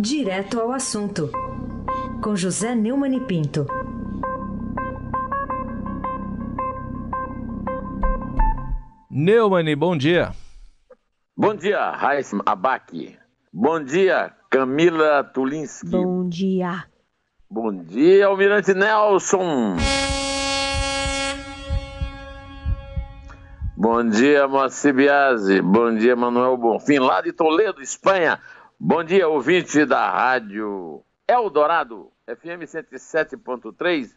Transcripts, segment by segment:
Direto ao assunto, com José Neumann e Pinto. Neumann, bom dia. Bom dia, Raíssa Abac. Bom dia, Camila Tulinski. Bom dia. Bom dia, Almirante Nelson. Bom dia, Moacir Biasi. Bom dia, Manuel Bonfim, lá de Toledo, Espanha. Bom dia, ouvinte da rádio Eldorado, FM 107.3,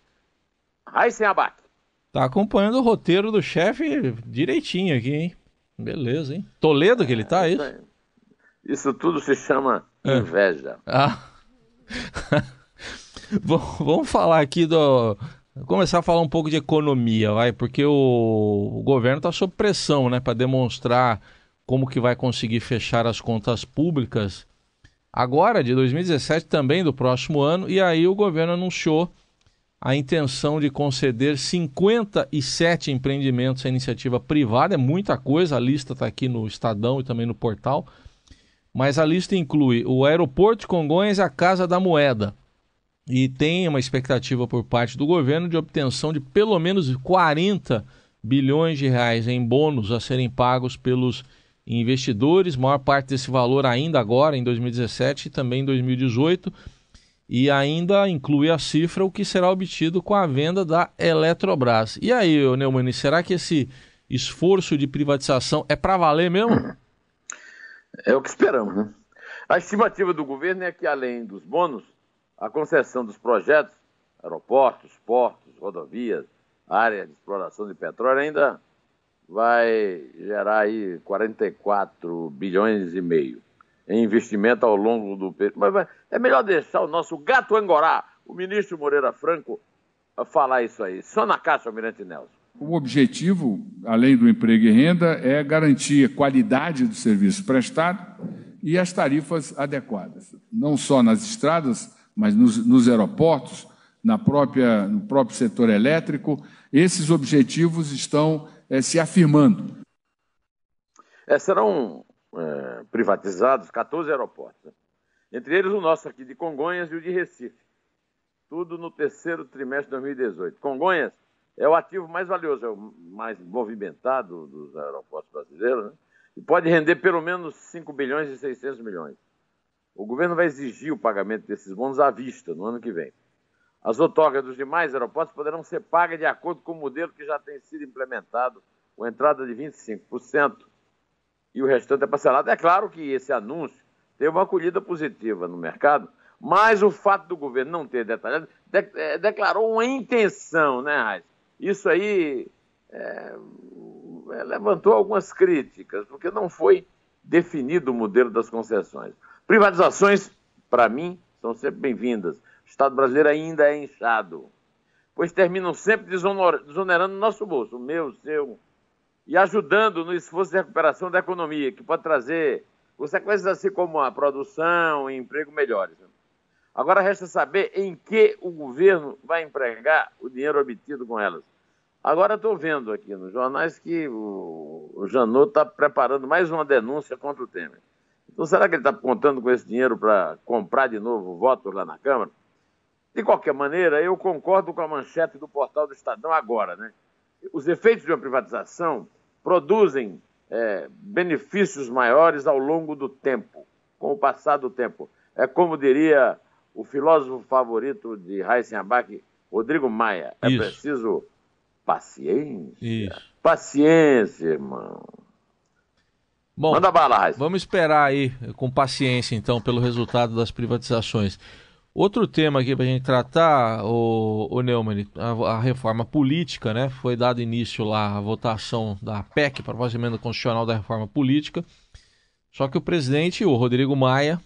Raíssen Abac. Tá acompanhando o roteiro do chefe direitinho aqui, hein? Beleza, hein? Toledo que ele tá, é isso? Isso tudo se chama é. inveja. Ah. Vamos falar aqui do começar a falar um pouco de economia, vai, porque o, o governo está sob pressão, né, para demonstrar como que vai conseguir fechar as contas públicas agora de 2017 também do próximo ano e aí o governo anunciou a intenção de conceder 57 empreendimentos à iniciativa privada, é muita coisa, a lista está aqui no Estadão e também no portal, mas a lista inclui o Aeroporto de Congonhas e a Casa da Moeda. E tem uma expectativa por parte do governo de obtenção de pelo menos 40 bilhões de reais em bônus a serem pagos pelos investidores, maior parte desse valor ainda agora em 2017 e também em 2018, e ainda inclui a cifra o que será obtido com a venda da Eletrobras. E aí, Neumani, será que esse esforço de privatização é para valer mesmo? É o que esperamos, né? A estimativa do governo é que, além dos bônus, a concessão dos projetos, aeroportos, portos, rodovias, área de exploração de petróleo, ainda vai gerar aí 44 bilhões e meio em investimento ao longo do período. Mas é melhor deixar o nosso gato angorá, o ministro Moreira Franco, falar isso aí. Só na caixa, Almirante Nelson. O objetivo, além do emprego e renda, é garantir a qualidade do serviço prestado e as tarifas adequadas, não só nas estradas, mas nos, nos aeroportos, na própria, no próprio setor elétrico. Esses objetivos estão é, se afirmando. É, serão é, privatizados 14 aeroportos, né? entre eles o nosso aqui de Congonhas e o de Recife. Tudo no terceiro trimestre de 2018. Congonhas é o ativo mais valioso, é o mais movimentado dos aeroportos brasileiros, né? e pode render pelo menos 5 bilhões e 600 milhões. O governo vai exigir o pagamento desses bônus à vista no ano que vem. As outorgas dos demais aeroportos poderão ser pagas de acordo com o modelo que já tem sido implementado, com entrada de 25% e o restante é parcelado. É claro que esse anúncio teve uma acolhida positiva no mercado, mas o fato do governo não ter detalhado, de, é, declarou uma intenção, né, Raiz? Isso aí é, é, levantou algumas críticas, porque não foi definido o modelo das concessões. Privatizações, para mim, são sempre bem-vindas. Estado brasileiro ainda é inchado, pois terminam sempre desonerando nosso bolso, o meu, o seu, e ajudando no esforço de recuperação da economia, que pode trazer consequências assim como a produção e emprego melhores. Agora resta saber em que o governo vai empregar o dinheiro obtido com elas. Agora estou vendo aqui nos jornais que o, o Janot está preparando mais uma denúncia contra o Temer. Então será que ele está contando com esse dinheiro para comprar de novo votos lá na Câmara? De qualquer maneira, eu concordo com a manchete do portal do Estadão agora, né? os efeitos de uma privatização produzem é, benefícios maiores ao longo do tempo, com o passar do tempo. É como diria o filósofo favorito de Abac, Rodrigo Maia. É Isso. preciso paciência. Isso. Paciência, irmão. Bom, Manda bala. Vamos esperar aí com paciência, então, pelo resultado das privatizações. Outro tema aqui para a gente tratar, o, o Neumann, a, a, reforma política, né? Foi dado início lá a votação da PEC, para a emenda constitucional da reforma política. Só que o presidente, o Rodrigo Maia,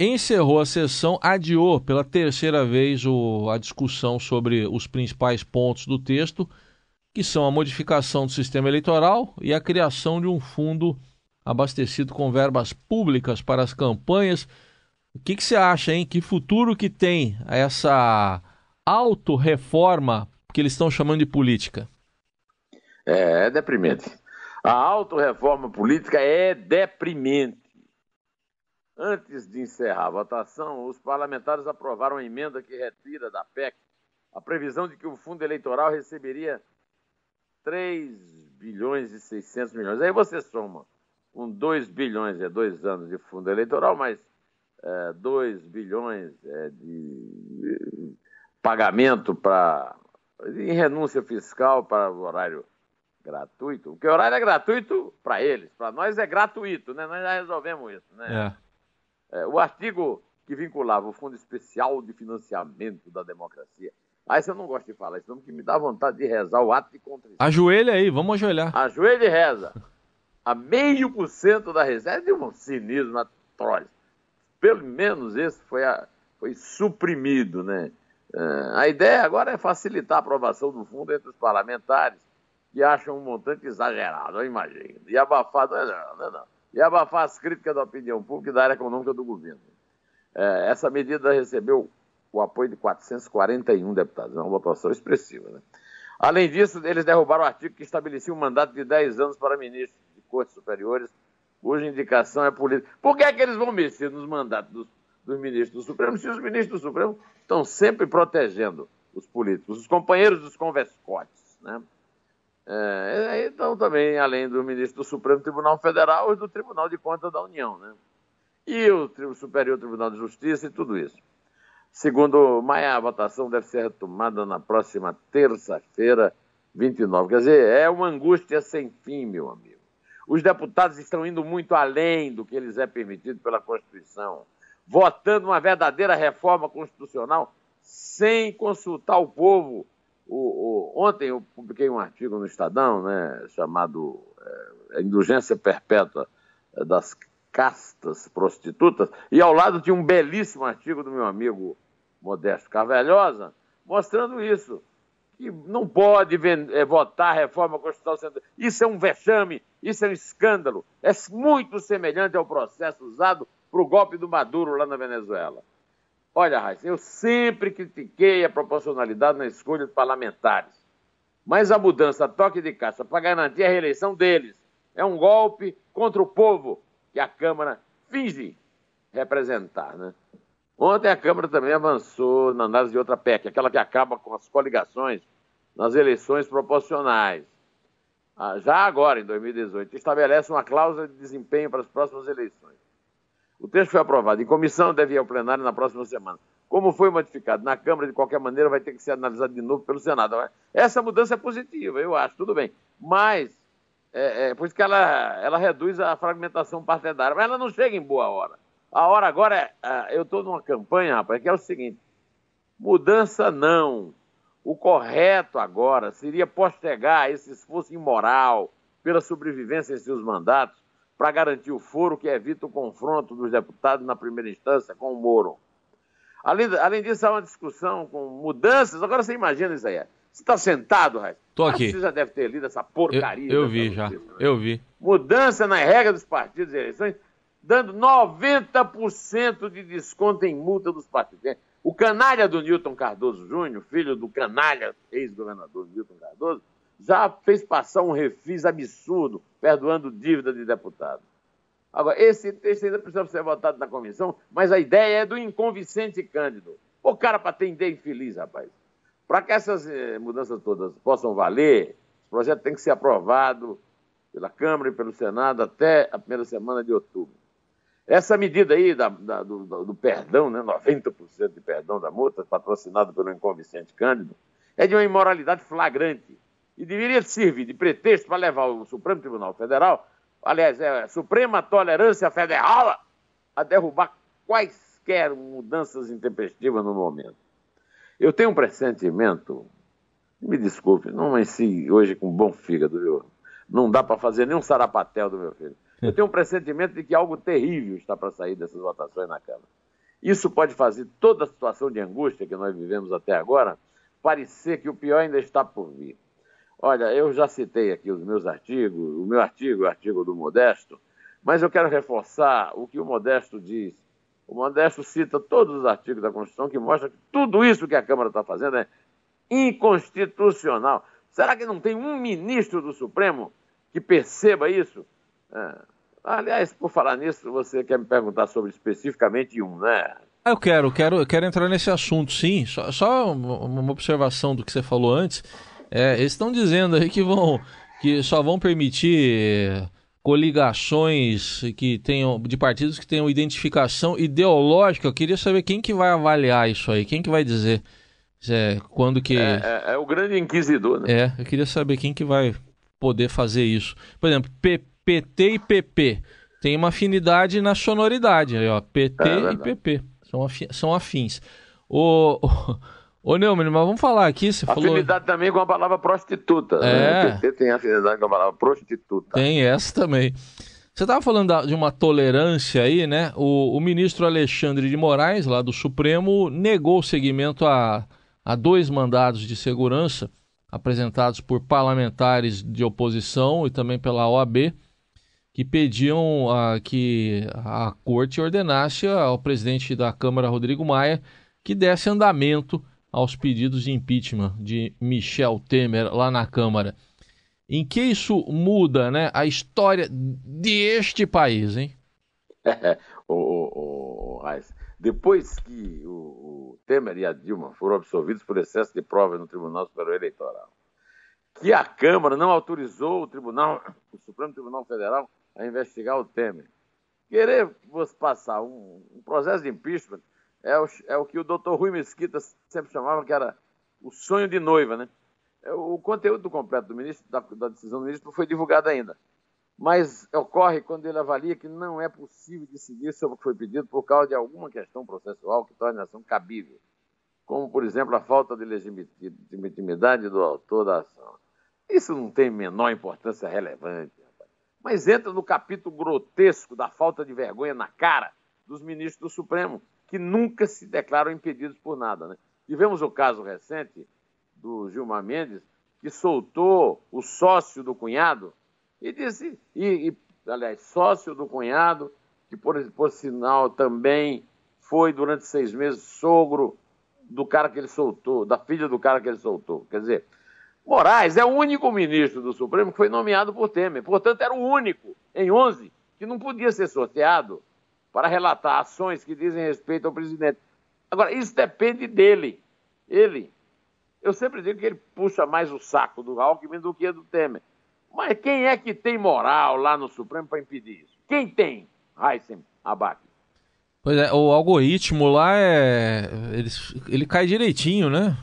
encerrou a sessão, adiou pela terceira vez o, a discussão sobre os principais pontos do texto, que são a modificação do sistema eleitoral e a criação de um fundo abastecido com verbas públicas para as campanhas o que, que você acha, hein? Que futuro que tem essa autorreforma que eles estão chamando de política? É, é deprimente. A autorreforma política é deprimente. Antes de encerrar a votação, os parlamentares aprovaram a emenda que retira da PEC a previsão de que o fundo eleitoral receberia 3 bilhões e 600 milhões. Aí você soma com 2 bilhões, é dois anos de fundo eleitoral, mas é, 2 bilhões é, de pagamento para em renúncia fiscal para o horário gratuito. Porque o horário é gratuito para eles, para nós é gratuito, né? Nós já resolvemos isso, né? É. É, o artigo que vinculava o Fundo Especial de Financiamento da Democracia. Aí você não gosta de falar isso, porque me dá vontade de rezar o ato de contrição. Ajoelha aí, vamos ajoelhar. Ajoelha e reza. A meio por cento da reserva de um cinismo atroz. Pelo menos esse foi, a, foi suprimido, né? É, a ideia agora é facilitar a aprovação do fundo entre os parlamentares que acham um montante exagerado, eu imagino. E abafar, não, não, não, e abafar as críticas da opinião pública e da área econômica do governo. É, essa medida recebeu o apoio de 441 deputados, é uma votação expressiva. Né? Além disso, eles derrubaram o artigo que estabelecia um mandato de 10 anos para ministros de cortes superiores, cuja indicação é política. Por que, é que eles vão mexer nos mandatos dos, dos ministros do Supremo se os ministros do Supremo estão sempre protegendo os políticos, os companheiros dos converscotes, né? É, então, também, além do ministro do Supremo Tribunal Federal e do Tribunal de Contas da União, né? E o Superior Tribunal de Justiça e tudo isso. Segundo Maia, a votação deve ser retomada na próxima terça-feira, 29. Quer dizer, é uma angústia sem fim, meu amigo. Os deputados estão indo muito além do que lhes é permitido pela Constituição, votando uma verdadeira reforma constitucional sem consultar o povo o, o, ontem eu publiquei um artigo no Estadão, né, chamado é, Indulgência Perpétua é, das Castas Prostitutas, e ao lado tinha um belíssimo artigo do meu amigo Modesto Carvalhosa, mostrando isso. Que não pode é, votar a reforma constitucional. Isso é um vexame, isso é um escândalo. É muito semelhante ao processo usado para o golpe do Maduro lá na Venezuela. Olha, Raíssa, eu sempre critiquei a proporcionalidade na escolha de parlamentares. Mas a mudança toque de caixa para garantir a reeleição deles é um golpe contra o povo que a Câmara finge representar. Né? Ontem a Câmara também avançou na análise de outra PEC, aquela que acaba com as coligações nas eleições proporcionais. Ah, já agora, em 2018, estabelece uma cláusula de desempenho para as próximas eleições. O texto foi aprovado em comissão, deve ir ao plenário na próxima semana. Como foi modificado na Câmara, de qualquer maneira, vai ter que ser analisado de novo pelo Senado. Essa mudança é positiva, eu acho, tudo bem. Mas, é, é, por isso que ela, ela reduz a fragmentação partidária, mas ela não chega em boa hora. A hora agora é. é eu estou numa campanha, rapaz, que é o seguinte: mudança não. O correto agora seria postergar esse esforço imoral pela sobrevivência em seus mandatos para garantir o foro que evita o confronto dos deputados na primeira instância com o Moro. Além, além disso, há uma discussão com mudanças. Agora você imagina isso aí. Você está sentado, Raíssa? Tô aqui. Você já deve ter lido essa porcaria. Eu, eu vi já. Né? Eu vi. Mudança na regra dos partidos e eleições, dando 90% de desconto em multa dos partidos. O canalha do Newton Cardoso Júnior, filho do canalha ex-governador Newton Cardoso, já fez passar um refis absurdo, perdoando dívida de deputado. Agora, esse texto ainda precisa ser votado na comissão, mas a ideia é do inconvicente Cândido. O cara para ideia infeliz, rapaz. Para que essas eh, mudanças todas possam valer, o projeto tem que ser aprovado pela Câmara e pelo Senado até a primeira semana de outubro. Essa medida aí da, da, do, do, perdão, né, 90% de perdão da multa, patrocinado pelo inconvicente Cândido, é de uma imoralidade flagrante e deveria servir de pretexto para levar o Supremo Tribunal Federal, aliás, é a Suprema Tolerância Federal, a derrubar quaisquer mudanças intempestivas no momento. Eu tenho um pressentimento, me desculpe, não amanheci hoje com bom fígado, viu? Não dá para fazer nem um sarapatel do meu filho. Eu tenho um pressentimento de que algo terrível está para sair dessas votações na Câmara. Isso pode fazer toda a situação de angústia que nós vivemos até agora parecer que o pior ainda está por vir. Olha, eu já citei aqui os meus artigos, o meu artigo, o artigo do Modesto, mas eu quero reforçar o que o Modesto diz. O Modesto cita todos os artigos da Constituição que mostram que tudo isso que a Câmara está fazendo é inconstitucional. Será que não tem um ministro do Supremo que perceba isso? É. Aliás, por falar nisso, você quer me perguntar sobre especificamente um, né? Ah, eu quero, quero, eu quero entrar nesse assunto, sim. Só, só uma observação do que você falou antes. É, eles estão dizendo aí que vão que só vão permitir coligações que tenham de partidos que tenham identificação ideológica. Eu queria saber quem que vai avaliar isso aí, quem que vai dizer é, quando que é, é, é, o grande inquisidor, né? É, eu queria saber quem que vai poder fazer isso. Por exemplo, PT e PP tem uma afinidade na sonoridade, aí, ó, PT é e PP são, afi são afins. O, o Ô, Neumann, mas vamos falar aqui, você afinidade falou... também com a palavra prostituta. Né? É. Né? O PT tem afinidade com a palavra prostituta. Tem essa também. Você estava falando de uma tolerância aí, né? O, o, ministro Alexandre de Moraes, lá do Supremo, negou o seguimento a, a dois mandados de segurança apresentados por parlamentares de oposição e também pela OAB, que pediam uh, que a corte ordenasse ao presidente da Câmara, Rodrigo Maia, que desse andamento aos pedidos de impeachment de Michel Temer lá na Câmara. Em que isso muda né, a história deste país, hein? o, o, o, depois que o, o, Temer e a Dilma foram absolvidos por excesso de provas no Tribunal Superior Eleitoral, que a Câmara não autorizou o Tribunal, o Supremo Tribunal Federal a investigar o Temer. Querer passar um, um processo de impeachment é o, é o que o doutor Rui Mesquita sempre chamava que era o sonho de noiva, né? É, o conteúdo completo do ministro, da, da decisão do ministro não foi divulgado ainda. Mas ocorre quando ele avalia que não é possível decidir sobre o que foi pedido por causa de alguma questão processual que torne a ação cabível, como, por exemplo, a falta de legitimidade do autor da ação. Isso não tem menor importância relevante, mas entra no capítulo grotesco da falta de vergonha na cara dos ministros do Supremo, que nunca se declaram impedidos por nada. Né? Tivemos o caso recente do Gilmar Mendes, que soltou o sócio do cunhado e disse, e, e aliás, sócio do cunhado, que por, por sinal também foi durante seis meses sogro do cara que ele soltou, da filha do cara que ele soltou. Quer dizer, Moraes é o único ministro do Supremo que foi nomeado por Temer. Portanto, era o único, em 11, que não podia ser sorteado para relatar ações que dizem respeito ao presidente. Agora, isso depende dele. Ele. Eu sempre digo que ele puxa mais o saco do Alckmin do que do Temer. Mas quem é que tem moral lá no Supremo para impedir isso? Quem tem? Heisen Abac. Pois é, o algoritmo lá é. Ele, ele cai direitinho, né?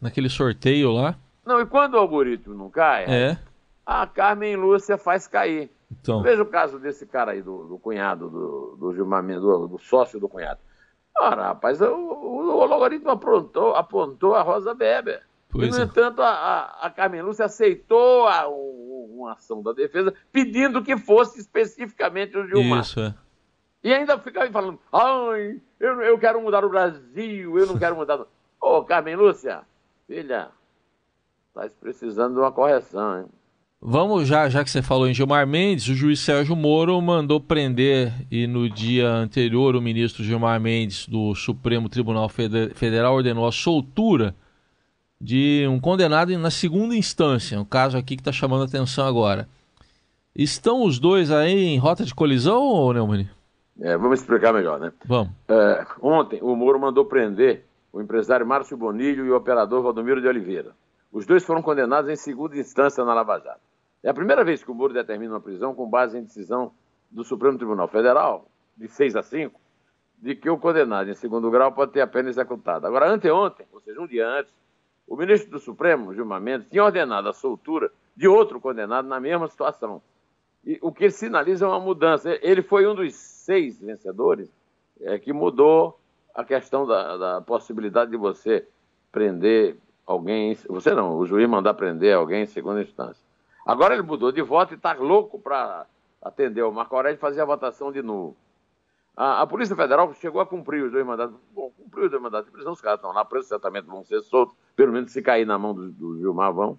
Naquele sorteio lá. Não, e quando o algoritmo não cai, é. a Carmen Lúcia faz cair. Então. Veja o caso desse cara aí, do, do cunhado, do, do Gilmar do, do sócio do cunhado. Ora, rapaz, o, o, o logaritmo apontou, apontou a Rosa Weber. Pois e, no é. entanto, a, a, a, Carmen Lúcia aceitou a, uma ação da defesa pedindo que fosse especificamente o Gilmar. Isso, é. E ainda ficava falando, ai, eu, eu quero mudar o Brasil, eu não quero mudar... Ô, Carmen Lúcia, filha, está precisando de uma correção, hein? Vamos já, já que você falou em Gilmar Mendes, o juiz Sérgio Moro mandou prender e no dia anterior o ministro Gilmar Mendes do Supremo Tribunal Federal ordenou a soltura de um condenado na segunda instância, um caso aqui que está chamando a atenção agora. Estão os dois aí em rota de colisão, ou Neumann? É, vamos explicar melhor, né? Vamos. É, ontem o Moro mandou prender o empresário Márcio Bonilho e o operador Valdomiro de Oliveira. Os dois foram condenados em segunda instância na Lava Jato. É a primeira vez que o Moro determina uma prisão com base em decisão do Supremo Tribunal Federal, de 6 a 5, de que o condenado em segundo grau pode ter a pena executada. Agora, anteontem, ou seja, um dia antes, o ministro do Supremo, Gilmar Mendes, tinha ordenado a soltura de outro condenado na mesma situação. E, o que sinaliza uma mudança. Ele foi um dos seis vencedores é, que mudou a questão da, da possibilidade de você prender alguém. Você não, o juiz mandar prender alguém em segunda instância. Agora ele mudou de voto e está louco para atender o Marco Aurélio e fazer a votação de novo. A, a, Polícia Federal chegou a cumprir os dois mandatos. Bom, cumpriu os dois de prisão, os caras estão lá presos, certamente vão ser soltos, pelo menos se cair na mão do, do Gilmar vão.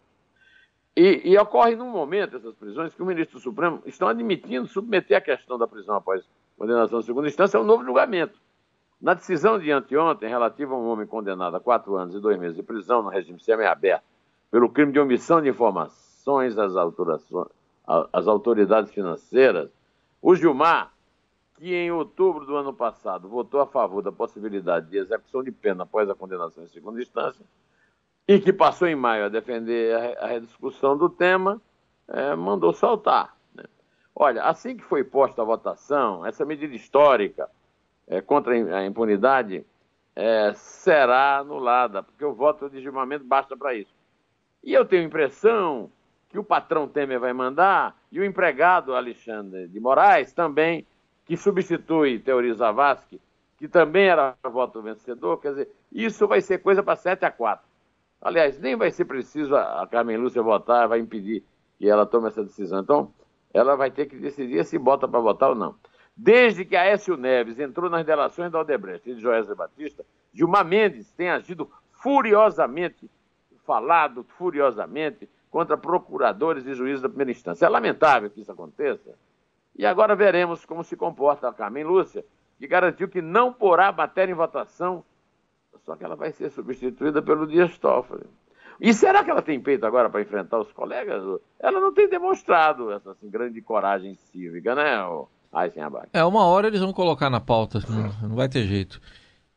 E, e, ocorre num momento, essas prisões, que o ministro do Supremo estão admitindo submeter a questão da prisão após condenação de segunda instância a um novo julgamento. Na decisão de anteontem, relativa a um homem condenado a quatro anos e dois meses de prisão no regime semiaberto pelo crime de omissão de informação, às, às autoridades financeiras, O Gilmar, que em outubro do ano passado votou a favor da possibilidade de execução de pena após a condenação em segunda instância, e que passou em maio a defender a, rediscussão do tema, é, mandou soltar. Né? Olha, assim que foi posta a votação, essa medida histórica é, contra a impunidade é, será anulada, porque o voto de desarmamento basta para isso. E eu tenho a impressão que o patrão Temer vai mandar e o empregado Alexandre de Moraes também que substitui Teori Zavascki, que também era voto vencedor, quer dizer, isso vai ser coisa para 7 a 4. Aliás, nem vai ser preciso a Carmen Lúcia votar, vai impedir que ela tome essa decisão. Então, ela vai ter que decidir se bota para votar ou não. Desde que Aécio Neves entrou nas delações da Odebrecht e de Joesley Batista, Gilmar Mendes tem agido furiosamente, falado furiosamente contra procuradores e juízes da primeira instância. É lamentável que isso aconteça, e agora veremos como se comporta a Carmen Lúcia, que garantiu que não porá matéria em votação, só que ela vai ser substituída pelo Dias Toffoli. E será que ela tem peito agora para enfrentar os colegas? Ela não tem demonstrado essa assim, grande coragem cívica, né, Eisenbach? É, uma hora eles vão colocar na pauta, não, vai ter jeito.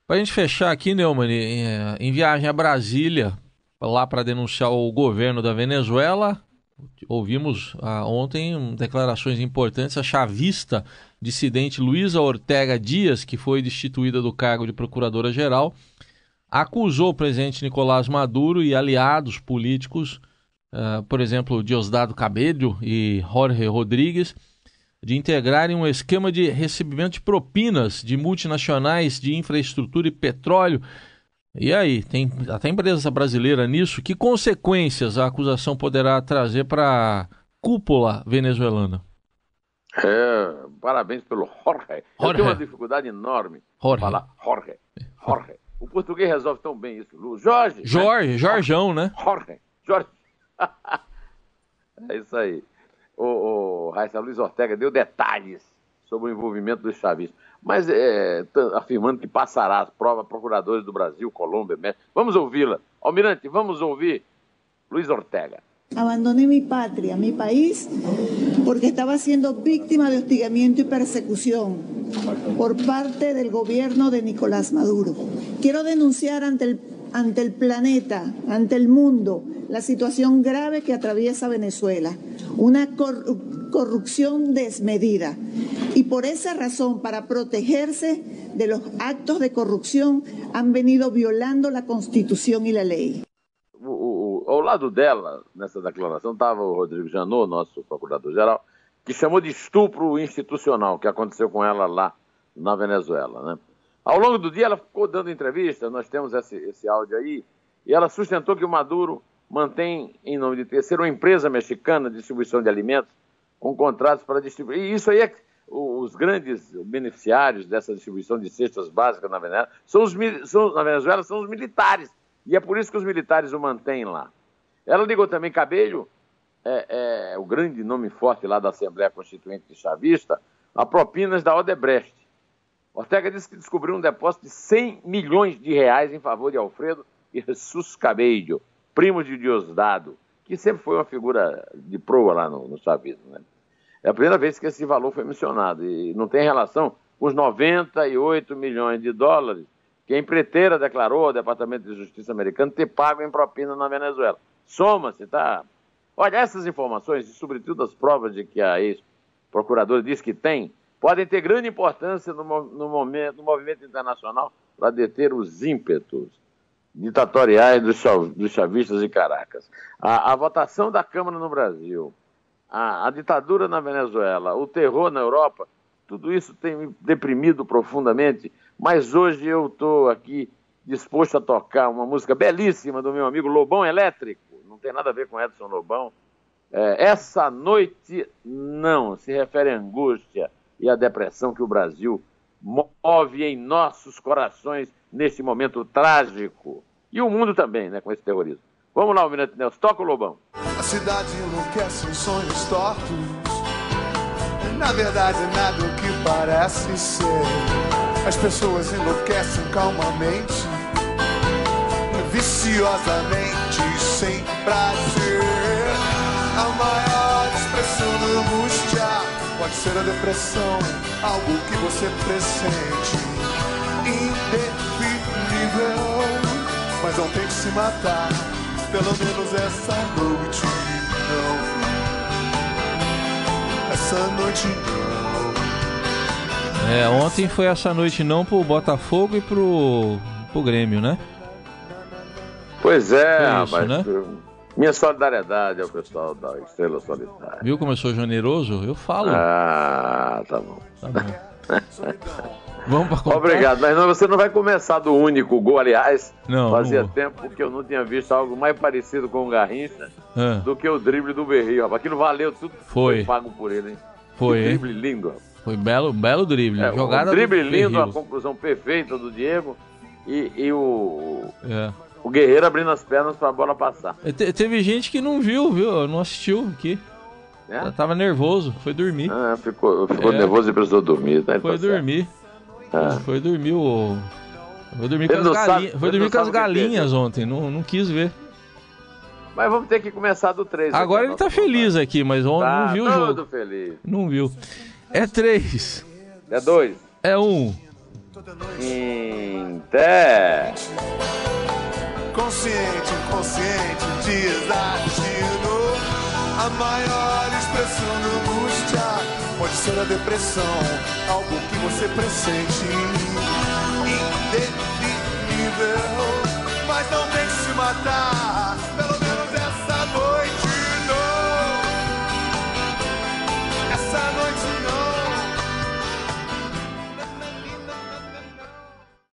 Para a gente fechar aqui, Neumann, em, em viagem a Brasília, lá para denunciar o governo da Venezuela, Ouvimos ah, ontem declarações importantes. A chavista dissidente Luísa Ortega Dias, que foi destituída do cargo de procuradora-geral, acusou o presidente Nicolás Maduro e aliados políticos, uh, por exemplo, Diosdado Cabello e Jorge Rodrigues, de integrarem um esquema de recebimento de propinas de multinacionais de infraestrutura e petróleo e aí, tem até empresa brasileira nisso? Que consequências a acusação poderá trazer para a cúpula venezuelana? É, parabéns pelo Jorge. Jorge. Eu tenho uma dificuldade enorme Jorge. falar Jorge. Jorge. O português resolve tão bem isso. Jorge. Jorge, né? Jorjão, né? Jorge. Jorge. é isso aí. O, o Raíssa Luiz Ortega deu detalhes sobre o envolvimento dos chavistas mas é, afirmando que passará as provas procuradores do Brasil, Colômbia, México. Vamos ouvi-la. Almirante, vamos ouvir Luiz Ortega. Abandoné mi patria, mi país, porque estaba siendo víctima de hostigamiento y persecución por parte del gobierno de Nicolás Maduro. Quiero denunciar ante el, ante el planeta, ante el mundo, la situación grave que atraviesa Venezuela. Una corrupción desmedida. Y por esa razón, para protegerse de los actos de corrupción, han venido violando la Constitución y la ley. Ao lado dela, nessa declaração, estava o Rodrigo Janot, nosso procurador-geral, que chamou de estupro institucional, que aconteceu com ela lá na Venezuela. Né? Ao longo do dia, ela ficou dando entrevista, nós temos esse, esse áudio aí, e ela sustentou que o Maduro mantém, em nome de terceiro, uma empresa mexicana de distribuição de alimentos com contratos para distribuir. E isso aí é os grandes beneficiários dessa distribuição de cestas básicas na Venezuela são os, são, na Venezuela são os militares. E é por isso que os militares o mantêm lá. Ela ligou também Cabelho, é, é, o grande nome forte lá da Assembleia Constituinte Chavista, a propinas da Odebrecht. Ortega disse que descobriu um depósito de 100 milhões de reais em favor de Alfredo e Jesus Cabello, primo de Diosdado, que sempre foi uma figura de proa lá no, no chavismo. Né? É a primeira vez que esse valor foi mencionado e não tem relação com os 98 milhões de dólares que a empreiteira declarou ao Departamento de Justiça americano ter pago em propina na Venezuela. Soma-se, tá? Olha, essas informações, e sobretudo as provas de que a ex-procuradora diz que tem, podem ter grande importância no, no, momento, no movimento internacional para deter os ímpetos ditatoriais dos, dos chavistas de Caracas. A, a, votação da Câmara no Brasil, a, a ditadura na Venezuela, o terror na Europa, tudo isso tem me deprimido profundamente, mas hoje eu estou aqui disposto a tocar uma música belíssima do meu amigo Lobão Elétrico, não tem nada a ver com Edson Lobão. É, essa noite não, se refere à angústia e à depressão que o Brasil move em nossos corações neste momento trágico. E o mundo também, né, com esse terrorismo. Vamos lá, Almirante Nelson, toca o Lobão. A cidade enlouquece em sonhos tortos. Na verdade, nada o que parece ser. As pessoas enlouquecem calmamente, viciosamente, sem prazer. A maior expressão da angústia Pode ser a depressão, algo que você pressente. Indefinível, mas não tem que se matar. Pelo menos essa noite não. Essa noite não. É, ontem foi essa noite não pro Botafogo e pro, pro Grêmio, né? Pois é, Foi isso, rapaz. né? Minha solidariedade ao pessoal da Estrela Solitária. Viu como eu sou generoso? Eu falo. Ah, tá bom. Tá bom. Vamos contar? Obrigado, mas não, você não vai começar do único gol, aliás. Não, fazia não tempo que eu não tinha visto algo mais parecido com o Garrincha Ah, do que o drible do Berrio. rapaz. Aquilo valeu tudo que Foi. pago por ele, hein? Foi, Que drible lindo. rapaz. Foi belo, belo drible. É, Jogada um drible do lindo, a conclusão perfeita do Diego e, e o, É. o Guerreiro abrindo as pernas para a bola passar. Te- teve gente que não viu, viu? Não assistiu aqui. Eu tava nervoso, foi dormir. Ah, ficou ficou É. nervoso e precisou dormir. Né? Foi Tá certo. Ah. Foi dormir o. Foi dormir com as galinhas. Foi dormir com as galinhas ontem. Não, não quis ver. Mas vamos ter que começar do 3. Agora ele tá feliz aqui, mas ontem Tá não viu o todo jogo. feliz. Não viu. É três. É dois. É um. Inter. Consciente, inconsciente, desatino. A maior expressão da angústia pode ser a depressão, algo que você pressente. Indefinível, mas não tem que se matar.